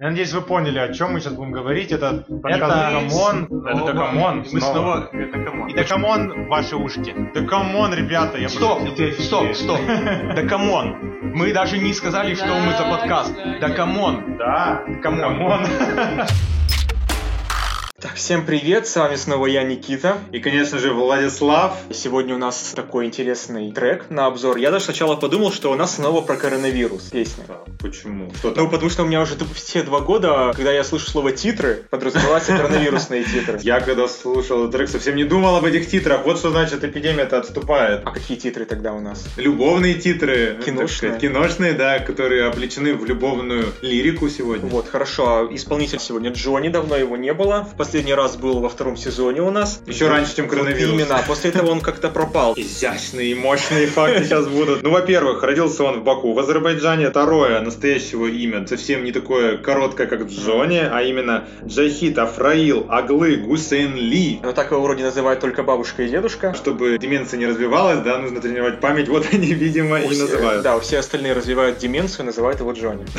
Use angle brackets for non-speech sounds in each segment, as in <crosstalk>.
Я надеюсь, вы поняли, о чем мы сейчас будем говорить. Это подкаст Это- Come on. Это Come on. Мы снова... Это come on. И да come on ваши ушки. Да come on, ребята, я Стоп, стоп, стоп. <laughs> Да come on. Мы даже не сказали, что мы за подкаст. Да come on. Да, Come on. <laughs> Так, всем привет, с вами снова я, Никита. И, конечно же, Владислав. Сегодня у нас такой интересный трек на обзор. Я даже сначала подумал, что у нас снова про коронавирус песня. Почему? Что? Ну, потому что у меня уже все два года, когда я слышу слово титры, подразумеваются коронавирусные титры. Я когда слушал этот трек, совсем не думал об этих титрах. Вот что значит эпидемия-то отступает. А какие титры тогда у нас? Любовные титры, Киношные. киношные, да, которые облечены в любовную лирику сегодня. Вот, хорошо. А Исполнитель сегодня Джонни, давно его не было. В последний раз был во втором сезоне у нас. Еще раньше, чем Вот коронавирус. именно. А После этого он как-то пропал. Изящные и мощные факты сейчас будут. Ну, во-первых, родился он в Баку, в Азербайджане. Второе, настоящего имя совсем не такое короткое, как Джонни, а именно Джахид Афраил Аглы Гусейн Ли. Но так его вроде называют только бабушка и дедушка. Чтобы деменция не развивалась, да, нужно тренировать память. Вот они, видимо, У и все- называют. Да, все остальные развивают деменцию, называют его Джонни. <laughs>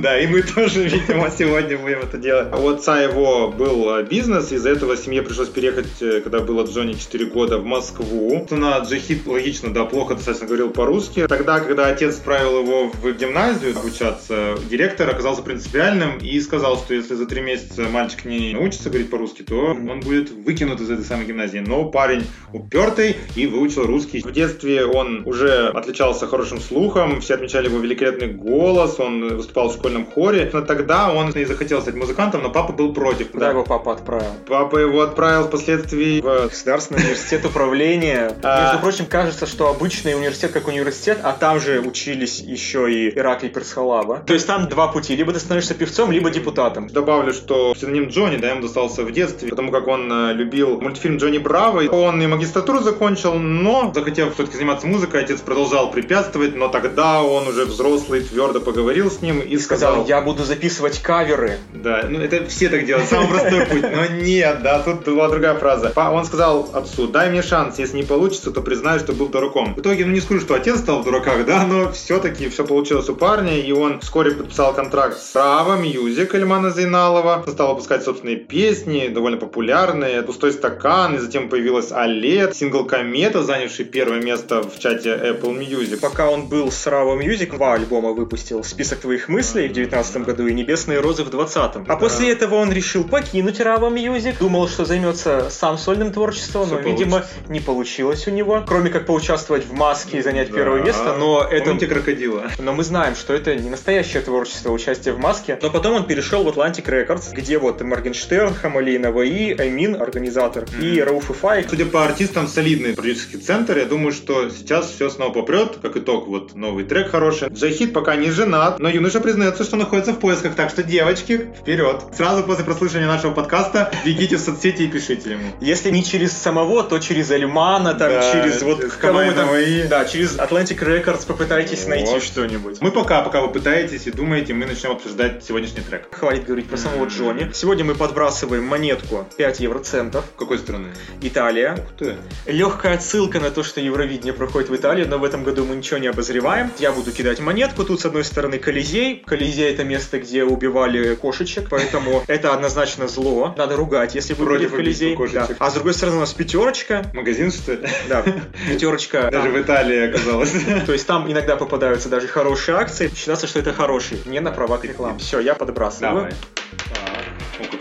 Да, и мы тоже, видимо, сегодня будем это делать. У отца его был э, бизнес, из-за этого семье пришлось переехать, э, когда было Джонни 4 года, в Москву. На Джахид, логично, да, плохо достаточно говорил по-русски. Тогда, когда отец отправил его в гимназию обучаться, директор оказался принципиальным и сказал, что если за три месяца мальчик не научится говорить по-русски, то он будет выкинут из этой самой гимназии. Но парень упертый и выучил русский. В детстве он уже отличался хорошим слухом, все отмечали его великолепный голос, он выступал в школьном хоре. Но тогда он и захотел стать музыкантом, но папа был против. Куда его папа отправил? Папа его отправил впоследствии в Государственный университет управления. А. Между прочим, кажется, что обычный университет как университет, а там же учились еще и Ираклий Персхалава. То есть там два пути. Либо ты становишься певцом, либо депутатом. Добавлю, что псевдоним Джонни, да, ему достался в детстве, потому как он э, любил мультфильм Джонни Браво. Он и магистратуру закончил, но, захотев все-таки заниматься музыкой, отец продолжал препятствовать, но тогда он уже взрослый, твердо поговорил с ним и И сказал, сказал, я буду записывать каверы. Да, ну это все так делают, самый простой путь. Но нет, да, тут была другая фраза. Он сказал отцу, дай мне шанс, если не получится, то признаю, что был дураком. В итоге, ну не скажу, что отец стал в дураках, да, но все-таки все получилось у парня, и он вскоре подписал контракт с Raava Music Эльмана Зейналова, стал выпускать собственные песни, довольно популярные, «Пустой стакан», и затем появилась «Аллея», сингл «Комета», занявший первое место в чарте Apple Music. Пока он был с Raava Music, два альбома выпустил «Список твоих мыслей» в 19 году и «Небесные розы» в 20 А после этого он решил покинуть Raava Music. Думал, что займется сам сольным творчеством, Всё но, видимо, не получилось у него. Кроме как поучаствовать в «Маске» и занять Да. первое место, но это... Помните крокодила? Но мы знаем, что это не настоящее творчество, участие в маске. Но потом он перешел в Atlantic Records, где вот и Моргенштерн, Хамали Наваи, Аймин, организатор, и Рауф и Файк. Судя по артистам, солидный продюсерский центр. Я думаю, что сейчас все снова попрет. Как итог, вот новый трек хороший. Джахид пока не женат, но юноша признается, что находится в поисках. Так что, девочки, вперед. Сразу после прослушивания нашего подкаста бегите в соцсети и пишите ему. Если не через самого, то через Альмана, там, Да, через вот кого мы там... Да, через Atlantic Records попытайтесь найти Вот. что-нибудь. Мы пока, пока вы пытаетесь и думаете, мы начнем обсуждать сегодняшний трек. Хватит говорить про самого Джонни. Сегодня мы подбрасываем монетку 5 евроцентов. Какой страны? Италия. Ух ты. Легкая отсылка на то, что Евровидение проходит в Италии, но в этом году мы ничего не обозреваем. Я буду кидать монетку. Тут с одной стороны Колизей. Колизей это место, где убивали кошечек, поэтому это однозначно зло. Надо ругать, если вы Против в Колизей. Да. А с другой стороны у нас пятерочка. Магазин, что ли? Да, <laughs> пятерочка. Даже в Италии оказалось. <laughs> То есть там иногда попадаются даже хорошие акции. Считается, что это хороший. Не на правах рекламы. Все, я подбрасываю. Давай.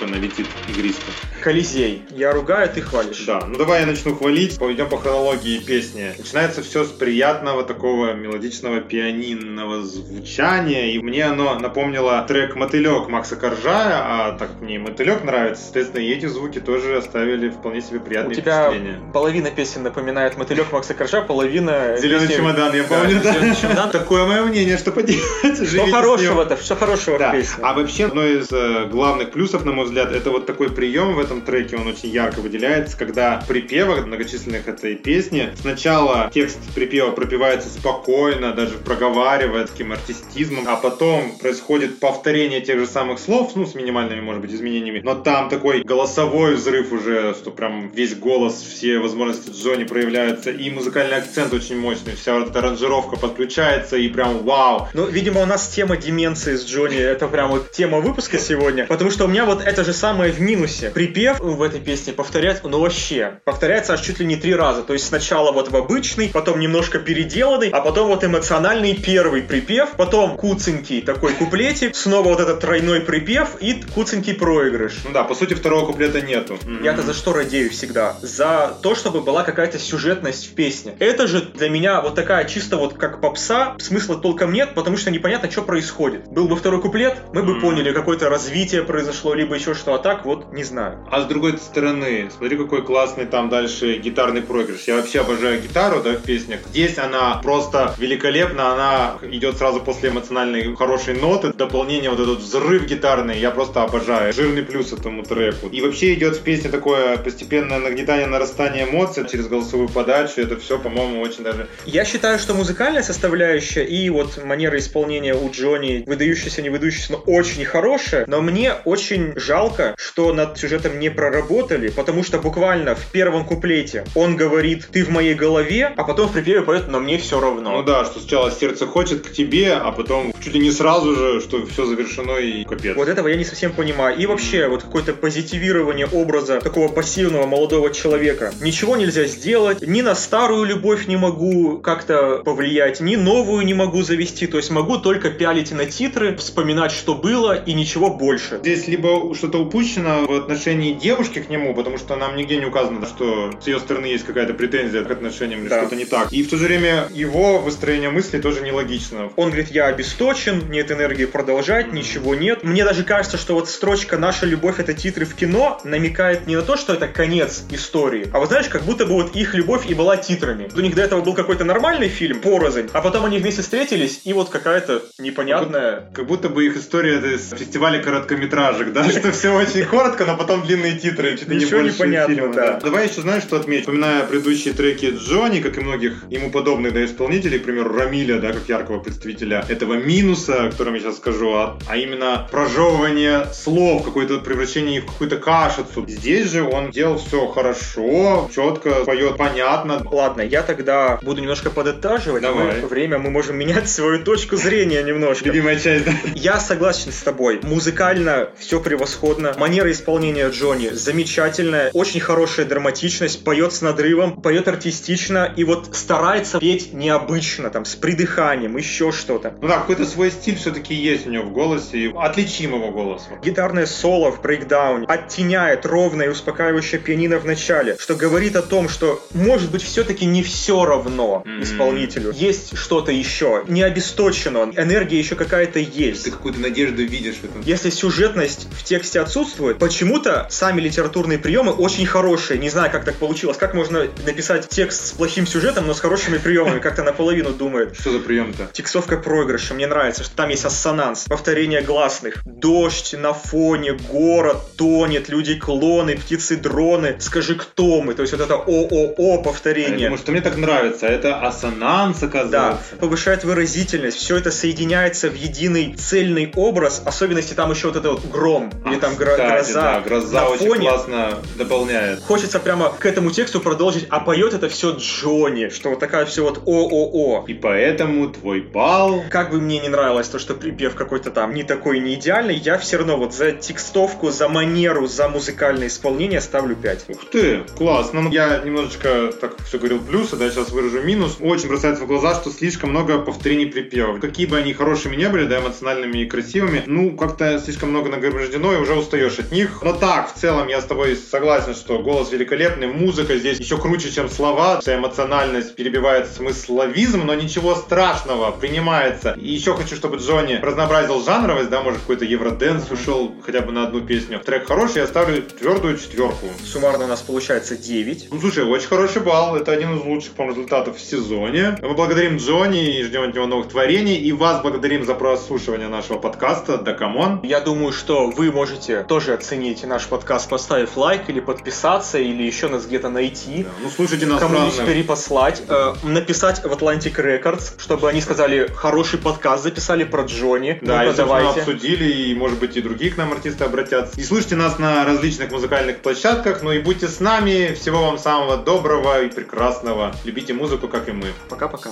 О, как она летит игристо. Колизей. Я ругаю, ты хвалишь. Да, ну давай я начну хвалить. Пойдем по хронологии песни. Начинается все с приятного такого мелодичного пианинного звучания. И мне оно напомнило трек «Мотылек» Макса Коржая, а так мне «Мотылек» нравится. Соответственно, и эти звуки тоже оставили вполне себе У приятные тебя впечатления. половина песен напоминает мотылек Макса Коржа, половина... Зеленый песни- чемодан, я Да, помню, да. «Зелёный чемодан». Такое мое мнение, что поделать. Что хорошего-то? Что хорошего Да. в песне? А вообще, одно из э, главных плюсов на мой взгляд, это вот такой прием в этом треке, он очень ярко выделяется, когда припевах многочисленных этой песни сначала текст припева пропивается спокойно, даже проговаривая таким артистизмом, а потом происходит повторение тех же самых слов, ну, с минимальными, может быть, изменениями, но там такой голосовой взрыв уже, что прям весь голос, все возможности Джонни проявляются, и музыкальный акцент очень мощный, вся вот эта аранжировка подключается, и прям вау. Ну, видимо, у нас тема деменции с Джонни, это прям вот тема выпуска сегодня, потому что у меня вот это же самое в минусе. Припев в этой песне повторяется, ну вообще, повторяется аж чуть ли не три раза, то есть сначала вот в обычный, потом немножко переделанный, а потом вот эмоциональный первый припев, потом куценький такой куплетик, снова вот этот тройной припев и куценький проигрыш. Ну да, по сути, второго куплета нету. Я-то за что радею всегда? За то, чтобы была какая-то сюжетность в песне. Это же для меня вот такая чисто вот как попса, смысла толком нет, потому что непонятно, что происходит. Был бы второй куплет, мы бы поняли, какое-то развитие произошло, либо еще что, а так вот не знаю. А с другой стороны, смотри, какой классный там дальше гитарный проигрыш. Я вообще обожаю гитару, да, в песнях. Здесь она просто великолепна, она идет сразу после эмоциональной хорошей ноты. Дополнение, вот этот взрыв гитарный, я просто обожаю. Жирный плюс этому треку. И вообще идет в песне такое постепенное нагнетание, нарастание эмоций через голосовую подачу. Это все, по-моему, очень даже... Я считаю, что музыкальная составляющая и вот манера исполнения у Джонни, выдающаяся, не выдающаяся, но очень хорошая, но мне очень жалко, что над сюжетом не проработали, потому что буквально в первом куплете он говорит «ты в моей голове», а потом в припеве поет «но мне все равно». Ну да, что сначала сердце хочет к тебе, а потом чуть ли не сразу же, что все завершено и капец. Вот этого я не совсем понимаю. И вообще, вот какое-то позитивирование образа такого пассивного молодого человека. Ничего нельзя сделать, ни на старую любовь не могу как-то повлиять, ни новую не могу завести. То есть могу только пялить на титры, вспоминать, что было, и ничего больше. Здесь либо что-то упущено в отношении девушки к нему, потому что нам нигде не указано, что с ее стороны есть какая-то претензия к отношениям или Да. что-то не так. И в то же время его выстроение мысли тоже нелогично. Он говорит, я обесточен, нет энергии продолжать, ничего нет. Мне даже кажется, что вот строчка «Наша любовь — это титры в кино» намекает не на то, что это конец истории, а вот знаешь, как будто бы вот их любовь и была титрами. У них до этого был какой-то нормальный фильм, порознь, а потом они вместе встретились, и вот какая-то непонятная... Как будто бы их история это из фестиваля короткометражек, да, <laughs> что все очень коротко, но потом длинные титры, чуть Ничего не больше понятно, фильма, да. Давай еще знаешь, что отметить? Вспоминая предыдущие треки Джонни, как и многих ему подобных да, исполнителей, к примеру, Рамиля, да, как яркого представителя этого минуса, о котором я сейчас скажу, а, а именно прожевывание слов, какое-то превращение их в какую-то кашицу. Здесь же он делал все хорошо, четко, поет понятно. Ладно, я тогда буду немножко подытаживать. Давай. Мы- время мы можем менять свою точку зрения немножко. Любимая часть, да? Я согласен с тобой. Музыкально все превосходно. Манера исполнения Джонни замечательная. Очень хорошая драматичность. Поет с надрывом, поет артистично. И вот старается петь необычно, там, с придыханием, еще что-то. Ну да, какой-то свой стиль все-таки есть у него в голосе, и отличим его голос. Гитарное соло в брейкдауне оттеняет ровное и успокаивающее пианино в начале, что говорит о том, что может быть все-таки не все равно исполнителю. Есть что-то еще. Не обесточен он. Энергия еще какая-то есть. Ты какую-то надежду видишь в этом. Если сюжетность в тексте отсутствует, почему-то сами литературные приемы очень хорошие. Не знаю, как так получилось. Как можно написать текст с плохим сюжетом, но с хорошими приемами? Как-то наполовину думает. Что за прием-то? Текстовка проигрыша. Мне нравится, что там есть ассонанс, повторение гласных. Дождь на фоне, город тонет, люди-клоны, птицы-дроны. Скажи, кто мы? То есть вот это ООО Я повторение. думаю, что мне так нравится. Это ассонанс, Да, оказывается. повышает выразительность, все это соединяется в единый цельный образ, особенности там еще вот это вот гром, или там гро- Кстати, гроза. Да, гроза на очень фоне. классно дополняет. Хочется прямо к этому тексту продолжить, а поет это все Джонни, что вот такая все вот ООО. И поэтому твой бал... Как бы мне не нравилось то, что припев какой-то там не такой, не идеальный, я все равно вот за текстовку, за манеру, за музыкальное исполнение ставлю 5. Ух ты, классно. Ну, Я немножечко, так все говорил, плюсы, да, сейчас выражу минус. Очень бросается в глаза, что слишком много повторений припевов. Какие бы они хорошими не были, да, эмоциональными и красивыми, ну, как-то слишком много нагромождено, и уже устаешь от них. Но так, в целом, я с тобой согласен, что голос великолепный, музыка здесь еще круче, чем слова. Вся эмоциональность перебивает смысловизм, но ничего страшного, принимается. И еще хочу, чтобы Джонни разнообразил жанровость, да, может, какой-то евроденс ушел хотя бы на одну песню. Трек хороший, я ставлю твердую четверку. Суммарно у нас получается 9. Ну, слушай, очень хороший балл. Это один из лучших, по результатов в сезоне. Мы благодарим Джонни и ждем от него новых творений. И вас благодарим за прослушивание нашего подкаста. Да, come on. Я думаю, что вы вы можете тоже оценить наш подкаст, поставив лайк или подписаться, или еще нас где-то найти. Да, ну, слушайте нас Кому-нибудь разных. перепослать, э, написать в Atlantic Records, чтобы они сказали, хороший подкаст записали про Джонни. Да, собственно, давайте. обсудили, и, может быть, и другие к нам артисты обратятся. И слушайте нас на различных музыкальных площадках, ну и будьте с нами. Всего вам самого доброго и прекрасного. Любите музыку, как и мы. Пока-пока.